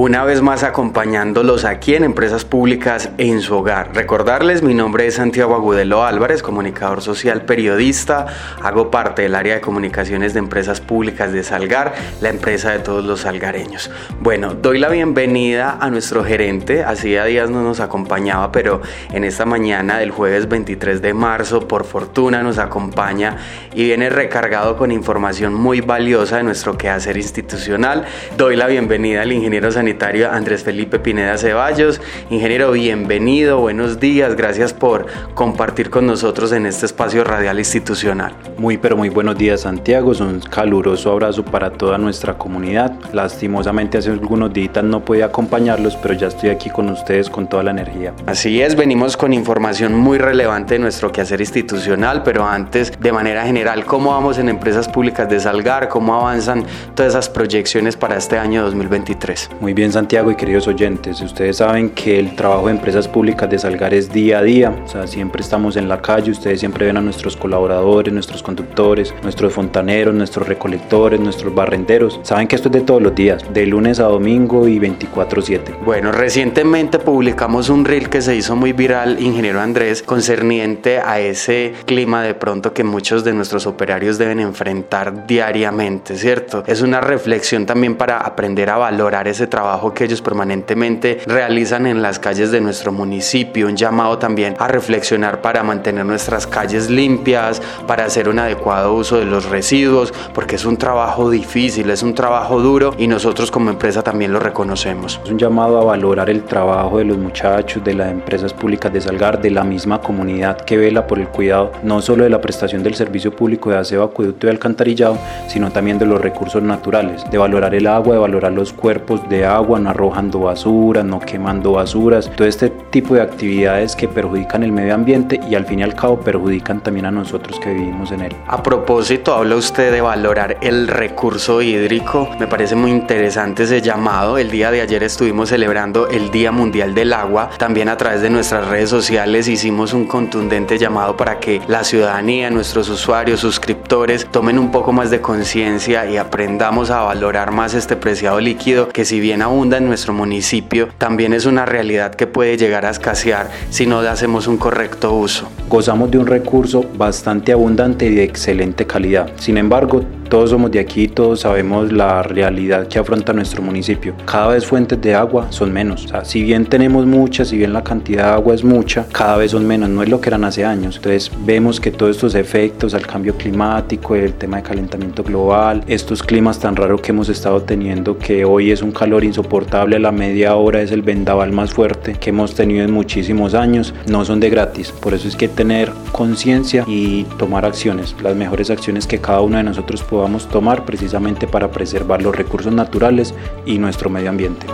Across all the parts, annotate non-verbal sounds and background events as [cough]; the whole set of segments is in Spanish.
Una vez más acompañándolos aquí en Empresas Públicas en su hogar. Recordarles, mi nombre es Santiago Agudelo Álvarez, comunicador social, periodista, hago parte del área de comunicaciones de Empresas Públicas de Salgar, la empresa de todos los salgareños. Bueno, doy la bienvenida a nuestro gerente, hacía días no nos acompañaba, pero en esta mañana del jueves 23 de marzo, por fortuna nos acompaña y viene recargado con información muy valiosa de nuestro quehacer institucional. Doy la bienvenida al ingeniero sanitario Andrés Felipe Pineda Ceballos. Ingeniero, bienvenido, buenos días, gracias por compartir con nosotros en este espacio radial institucional. Muy pero muy buenos días Santiago, un caluroso abrazo para toda nuestra comunidad. Lastimosamente hace algunos días no pude acompañarlos, pero ya estoy aquí con ustedes con toda la energía. Así es, venimos con información muy relevante de nuestro quehacer institucional, pero antes, de manera general, ¿cómo vamos en empresas públicas de Salgar? ¿Cómo avanzan todas esas proyecciones para este año 2023? Muy bien bien Santiago y queridos oyentes, ustedes saben que el trabajo de empresas públicas de Salgar es día a día, o sea, siempre estamos en la calle, ustedes siempre ven a nuestros colaboradores, nuestros conductores, nuestros fontaneros, nuestros recolectores, nuestros barrenderos, saben que esto es de todos los días, de lunes a domingo y 24/7. Bueno, recientemente publicamos un reel que se hizo muy viral, ingeniero Andrés, concerniente a ese clima de pronto que muchos de nuestros operarios deben enfrentar diariamente, ¿cierto? Es una reflexión también para aprender a valorar ese trabajo que ellos permanentemente realizan en las calles de nuestro municipio, un llamado también a reflexionar para mantener nuestras calles limpias, para hacer un adecuado uso de los residuos, porque es un trabajo difícil, es un trabajo duro y nosotros como empresa también lo reconocemos. Es un llamado a valorar el trabajo de los muchachos, de las empresas públicas de Salgar, de la misma comunidad que vela por el cuidado no solo de la prestación del servicio público de aseo, acueducto y alcantarillado, sino también de los recursos naturales, de valorar el agua, de valorar los cuerpos de agua, agua, no arrojando basura, no quemando basuras, todo este tipo de actividades que perjudican el medio ambiente y al fin y al cabo perjudican también a nosotros que vivimos en él. A propósito, habla usted de valorar el recurso hídrico, me parece muy interesante ese llamado. El día de ayer estuvimos celebrando el Día Mundial del Agua, también a través de nuestras redes sociales hicimos un contundente llamado para que la ciudadanía, nuestros usuarios, suscriptores, tomen un poco más de conciencia y aprendamos a valorar más este preciado líquido que si bien abunda en nuestro municipio, también es una realidad que puede llegar a escasear si no le hacemos un correcto uso. Gozamos de un recurso bastante abundante y de excelente calidad. Sin embargo, todos somos de aquí, todos sabemos la realidad que afronta nuestro municipio. Cada vez fuentes de agua son menos. Si bien tenemos muchas, si bien la cantidad de agua es mucha, cada vez son menos. No es lo que eran hace años. Entonces vemos que todos estos efectos al cambio climático, el tema de calentamiento global, estos climas tan raros que hemos estado teniendo, que hoy es un calor insoportable a la media hora, es el vendaval más fuerte que hemos tenido en muchísimos años, no son de gratis. Por eso es que tener conciencia y tomar acciones, las mejores acciones que cada uno de nosotros podamos tomar precisamente para preservar los recursos naturales y nuestro medio ambiente.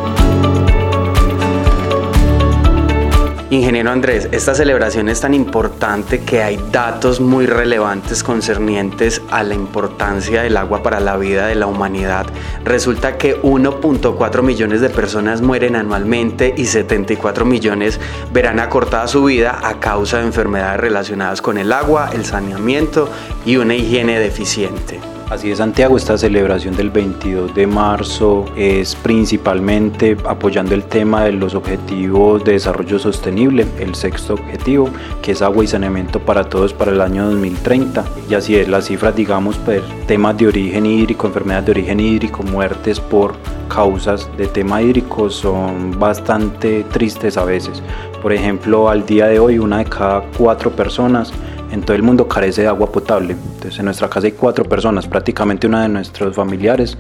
Ingeniero Andrés, esta celebración es tan importante que hay datos muy relevantes concernientes a la importancia del agua para la vida de la humanidad. Resulta que 1.4 millones de personas mueren anualmente y 74 millones verán acortada su vida a causa de enfermedades relacionadas con el agua, el saneamiento y una higiene deficiente. Así es, Santiago, esta celebración del 22 de marzo es principalmente apoyando el tema de los objetivos de desarrollo sostenible, el sexto objetivo, que es agua y saneamiento para todos para el año 2030. Y así es, las cifras, digamos, pues, temas de origen hídrico, enfermedades de origen hídrico, muertes por causas de tema hídrico son bastante tristes a veces. Por ejemplo, al día de hoy, una de cada cuatro personas en todo el mundo carece de agua potable. Entonces en nuestra casa hay cuatro personas, prácticamente una de nuestros familiares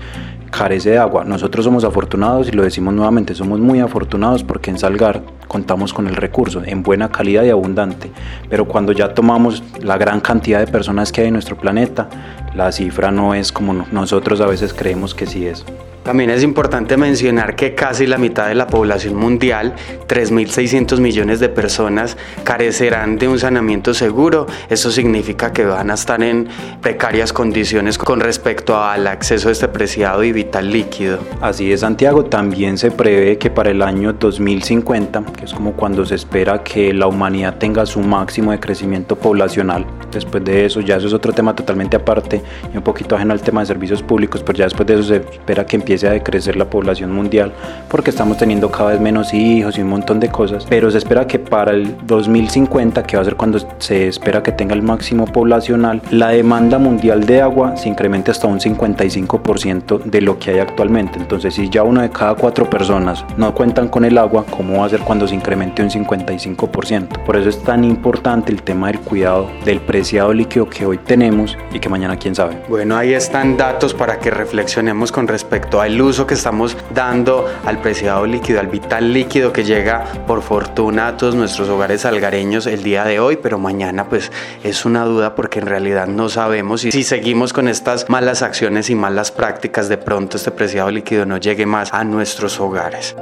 carece de agua. Nosotros somos afortunados y lo decimos nuevamente, somos muy afortunados porque en Salgar contamos con el recurso en buena calidad y abundante. Pero cuando ya tomamos la gran cantidad de personas que hay en nuestro planeta, la cifra no es como nosotros a veces creemos que sí es. También es importante mencionar que casi la mitad de la población mundial, 3.600 millones de personas, carecerán de un saneamiento seguro. Eso significa que van a estar en precarias condiciones con respecto al acceso a este preciado y vital líquido. Así es, Santiago. También se prevé que para el año 2050, que es como cuando se espera que la humanidad tenga su máximo de crecimiento poblacional, después de eso, ya eso es otro tema totalmente aparte y un poquito ajeno al tema de servicios públicos, pero ya después de eso se espera que empiece a decrecer la población mundial porque estamos teniendo cada vez menos hijos y un montón de cosas, pero se espera que para el 2050, que va a ser cuando se espera que tenga el máximo poblacional, la demanda mundial de agua se incremente hasta un 55% de lo que hay actualmente. Entonces, si ya uno de cada cuatro personas no cuentan con el agua, ¿cómo va a ser cuando se incremente un 55%? Por eso es tan importante el tema del cuidado del preciado líquido que hoy tenemos y que mañana quién sabe. Bueno, ahí están datos para que reflexionemos con respecto a el uso que estamos dando al preciado líquido, al vital líquido que llega por fortuna a todos nuestros hogares algareños el día de hoy, pero mañana pues es una duda porque en realidad no sabemos y si seguimos con estas malas acciones y malas prácticas, de pronto este preciado líquido no llegue más a nuestros hogares.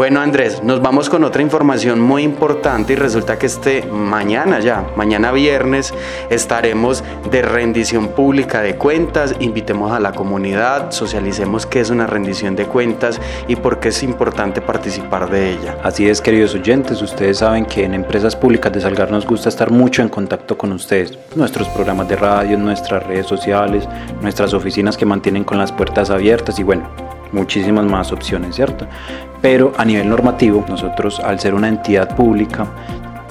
Bueno Andrés, nos vamos con otra información muy importante y resulta que este mañana ya, mañana viernes, estaremos de rendición pública de cuentas, invitemos a la comunidad, socialicemos qué es una rendición de cuentas y por qué es importante participar de ella. Así es, queridos oyentes, ustedes saben que en Empresas Públicas de Salgar nos gusta estar mucho en contacto con ustedes, nuestros programas de radio, nuestras redes sociales, nuestras oficinas que mantienen con las puertas abiertas y bueno, muchísimas más opciones, ¿cierto? Pero a nivel normativo, nosotros al ser una entidad pública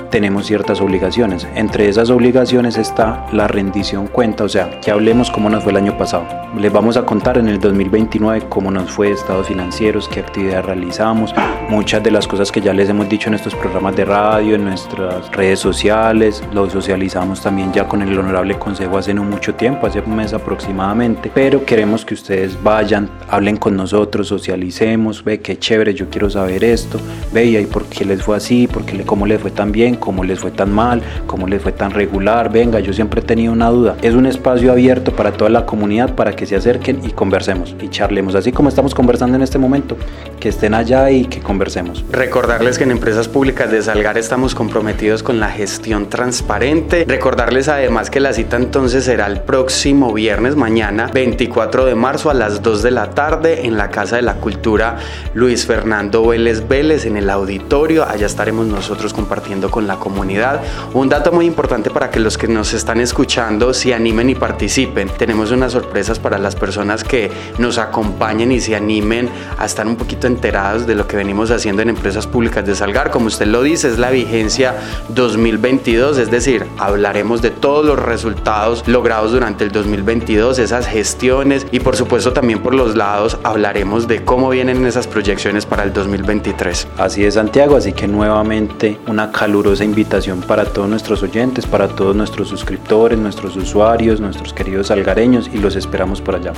tenemos ciertas obligaciones. Entre esas obligaciones está la rendición cuenta, o sea, que hablemos cómo nos fue el año pasado. Les vamos a contar en el 2029 cómo nos fue estados financieros, qué actividades realizamos, muchas de las cosas que ya les hemos dicho en estos programas de radio, en nuestras redes sociales, lo socializamos también ya con el Honorable Consejo hace no mucho tiempo, hace un mes aproximadamente, pero queremos que ustedes vayan, hablen con nosotros, socialicemos, ve qué chévere, yo quiero saber esto, ve y por qué les fue así, por qué, cómo les fue tan bien, cómo les fue tan mal, cómo les fue tan regular, venga, yo siempre he tenido una duda. Es un espacio abierto para toda la comunidad para que se acerquen y conversemos y charlemos, así como estamos conversando en este momento, que estén allá y que conversemos. Recordarles que en Empresas Públicas de Salgar estamos comprometidos con la gestión transparente. Recordarles además que la cita entonces será el próximo viernes, mañana 24 de marzo a las 2 de la tarde en la Casa de la Cultura Luis Fernando Vélez Vélez en el auditorio. Allá estaremos nosotros compartiendo con la comunidad. Un dato muy importante para que los que nos están escuchando se animen y participen. Tenemos unas sorpresas para las personas que nos acompañen y se animen a estar un poquito enterados de lo que venimos haciendo en empresas públicas de Salgar. Como usted lo dice, es la vigencia 2022, es decir, hablaremos de todos los resultados logrados durante el 2022, esas gestiones y por supuesto también por los lados hablaremos de cómo vienen esas proyecciones para el 2023. Así es, Santiago, así que nuevamente una calurosa invitación para todos nuestros oyentes, para todos nuestros suscriptores, nuestros usuarios, nuestros queridos algareños y los esperamos por allá.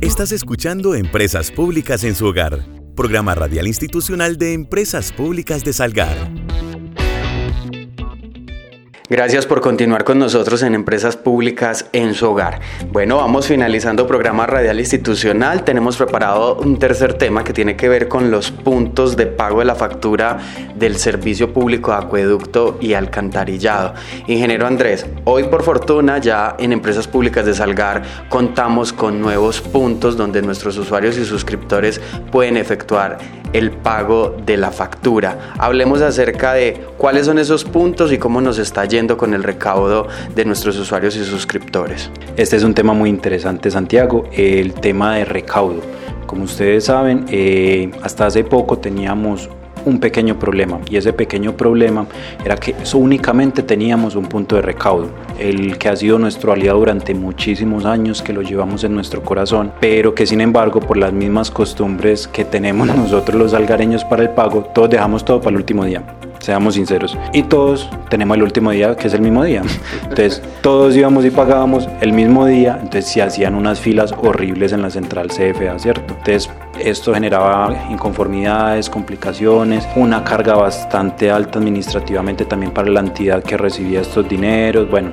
Estás escuchando Empresas Públicas en su hogar, programa radial institucional de Empresas Públicas de Salgar. Gracias por continuar con nosotros en Empresas Públicas en su hogar. Bueno, vamos finalizando programa radial institucional. Tenemos preparado un tercer tema que tiene que ver con los puntos de pago de la factura del servicio público de acueducto y alcantarillado. Ingeniero Andrés, hoy por fortuna ya en Empresas Públicas de Salgar contamos con nuevos puntos donde nuestros usuarios y suscriptores pueden efectuar el pago de la factura. Hablemos acerca de cuáles son esos puntos y cómo nos está yendo con el recaudo de nuestros usuarios y suscriptores. Este es un tema muy interesante, Santiago, el tema de recaudo. Como ustedes saben, eh, hasta hace poco teníamos un pequeño problema y ese pequeño problema era que únicamente teníamos un punto de recaudo, el que ha sido nuestro aliado durante muchísimos años, que lo llevamos en nuestro corazón, pero que sin embargo por las mismas costumbres que tenemos [laughs] nosotros los algareños para el pago, todos dejamos todo para el último día seamos sinceros. Y todos tenemos el último día, que es el mismo día. Entonces, [laughs] todos íbamos y pagábamos el mismo día, entonces se hacían unas filas horribles en la central CFA, ¿cierto? Entonces, esto generaba inconformidades, complicaciones, una carga bastante alta administrativamente también para la entidad que recibía estos dineros, bueno,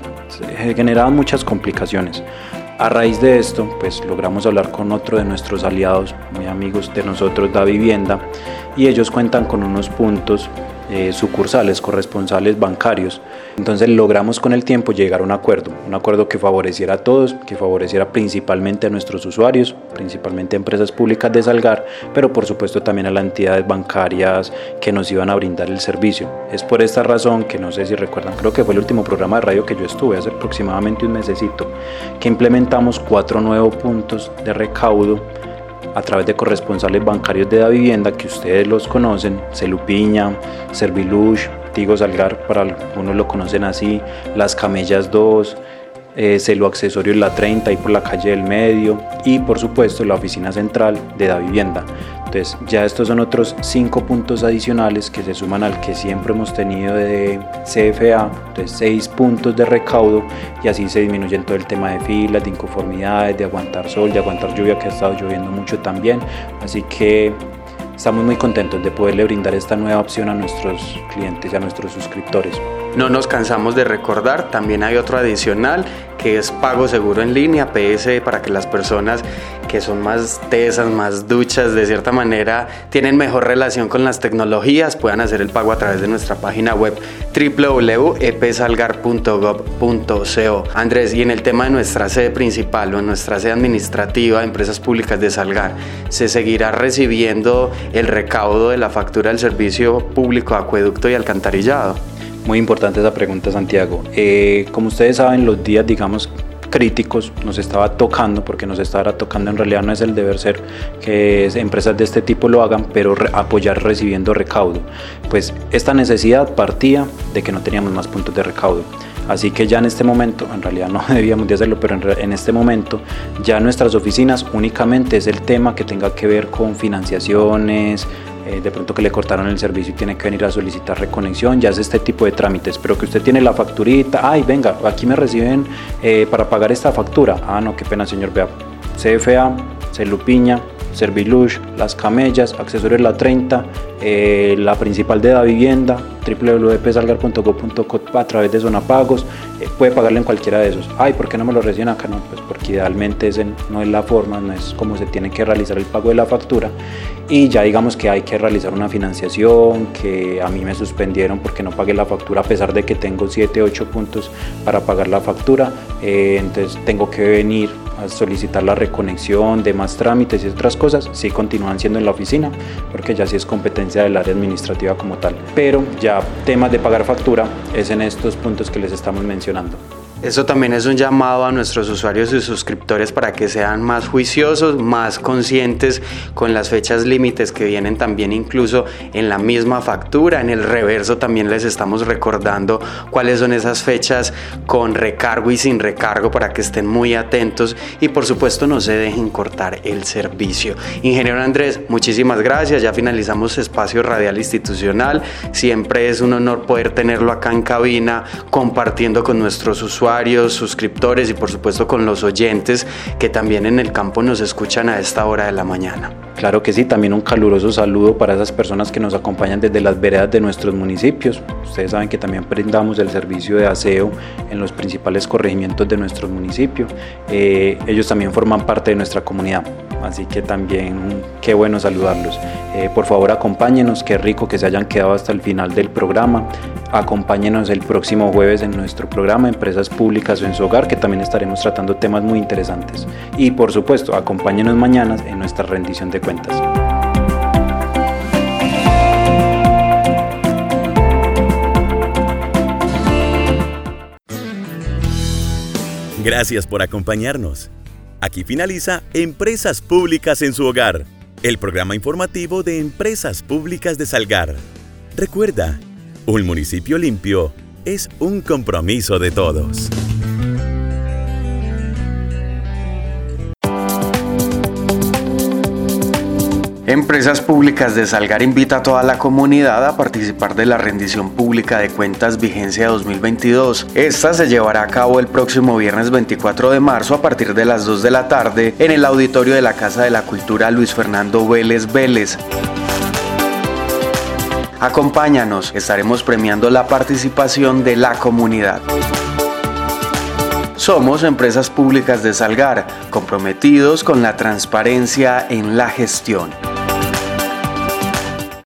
generaba muchas complicaciones. A raíz de esto, pues logramos hablar con otro de nuestros aliados, muy amigos de nosotros, Da Vivienda, y ellos cuentan con unos puntos eh, sucursales, corresponsales bancarios. Entonces logramos con el tiempo llegar a un acuerdo, un acuerdo que favoreciera a todos, que favoreciera principalmente a nuestros usuarios, principalmente a empresas públicas de Salgar, pero por supuesto también a las entidades bancarias que nos iban a brindar el servicio. Es por esta razón que no sé si recuerdan, creo que fue el último programa de radio que yo estuve hace aproximadamente un mesecito, que implementamos cuatro nuevos puntos de recaudo a través de corresponsales bancarios de la vivienda que ustedes los conocen, Celupiña, Servilush, Tigo Salgar, para algunos lo conocen así, Las Camellas 2, eh, Celo Accesorios La 30 y por la calle del Medio y por supuesto la oficina central de la vivienda. Entonces ya estos son otros cinco puntos adicionales que se suman al que siempre hemos tenido de CFA, entonces seis puntos de recaudo y así se disminuye todo el tema de filas, de inconformidades, de aguantar sol, de aguantar lluvia que ha estado lloviendo mucho también. Así que estamos muy contentos de poderle brindar esta nueva opción a nuestros clientes y a nuestros suscriptores. No nos cansamos de recordar, también hay otro adicional que es pago seguro en línea, PS, para que las personas que son más tesas, más duchas, de cierta manera, tienen mejor relación con las tecnologías, puedan hacer el pago a través de nuestra página web www.epsalgar.gov.co. Andrés, y en el tema de nuestra sede principal o nuestra sede administrativa de Empresas Públicas de Salgar, ¿se seguirá recibiendo el recaudo de la factura del servicio público acueducto y alcantarillado? Muy importante esa pregunta, Santiago. Eh, como ustedes saben, los días, digamos, críticos nos estaba tocando, porque nos estaba tocando en realidad no es el deber ser que empresas de este tipo lo hagan, pero apoyar recibiendo recaudo. Pues esta necesidad partía de que no teníamos más puntos de recaudo. Así que ya en este momento, en realidad no [laughs] debíamos de hacerlo, pero en, en, este momento ya nuestras oficinas únicamente es el tema que tenga que ver con financiaciones, eh, de pronto que le cortaron el servicio y tiene que venir a solicitar reconexión, ya es este tipo de trámites, pero que usted tiene la facturita, ay, venga, aquí me reciben eh, para pagar esta factura, ah, no, qué pena, señor, vea, CFA, Celupiña, Servilush, Las Camellas, Accesorios La 30, eh, la principal de la vivienda, www.salgar.go.co a través de zona pagos, eh, puede pagarle en cualquiera de esos. Ay, ¿por qué no me lo reciben acá? No, pues porque idealmente ese no es la forma, no es como se tiene que realizar el pago de la factura. Y ya digamos que hay que realizar una financiación, que a mí me suspendieron porque no pagué la factura a pesar de que tengo 7, 8 puntos para pagar la factura. Eh, entonces tengo que venir a solicitar la reconexión, demás trámites y otras cosas, sí continúan siendo en la oficina, porque ya sí es competencia del área administrativa como tal. Pero ya temas de pagar factura es en estos puntos que les estamos mencionando. Eso también es un llamado a nuestros usuarios y suscriptores para que sean más juiciosos, más conscientes con las fechas límites que vienen también incluso en la misma factura. En el reverso también les estamos recordando cuáles son esas fechas con recargo y sin recargo para que estén muy atentos y por supuesto no se dejen cortar el servicio. Ingeniero Andrés, muchísimas gracias. Ya finalizamos espacio radial institucional. Siempre es un honor poder tenerlo acá en cabina compartiendo con nuestros usuarios suscriptores y por supuesto con los oyentes que también en el campo nos escuchan a esta hora de la mañana. Claro que sí, también un caluroso saludo para esas personas que nos acompañan desde las veredas de nuestros municipios. Ustedes saben que también brindamos el servicio de aseo en los principales corregimientos de nuestro municipio. Eh, ellos también forman parte de nuestra comunidad. Así que también qué bueno saludarlos. Eh, por favor acompáñenos, qué rico que se hayan quedado hasta el final del programa. Acompáñenos el próximo jueves en nuestro programa Empresas Públicas o en su hogar, que también estaremos tratando temas muy interesantes. Y por supuesto, acompáñenos mañana en nuestra rendición de cuentas. Gracias por acompañarnos. Aquí finaliza Empresas Públicas en su hogar, el programa informativo de Empresas Públicas de Salgar. Recuerda, un municipio limpio es un compromiso de todos. Empresas Públicas de Salgar invita a toda la comunidad a participar de la rendición pública de cuentas vigencia 2022. Esta se llevará a cabo el próximo viernes 24 de marzo a partir de las 2 de la tarde en el auditorio de la Casa de la Cultura Luis Fernando Vélez Vélez. Acompáñanos, estaremos premiando la participación de la comunidad. Somos empresas públicas de Salgar, comprometidos con la transparencia en la gestión.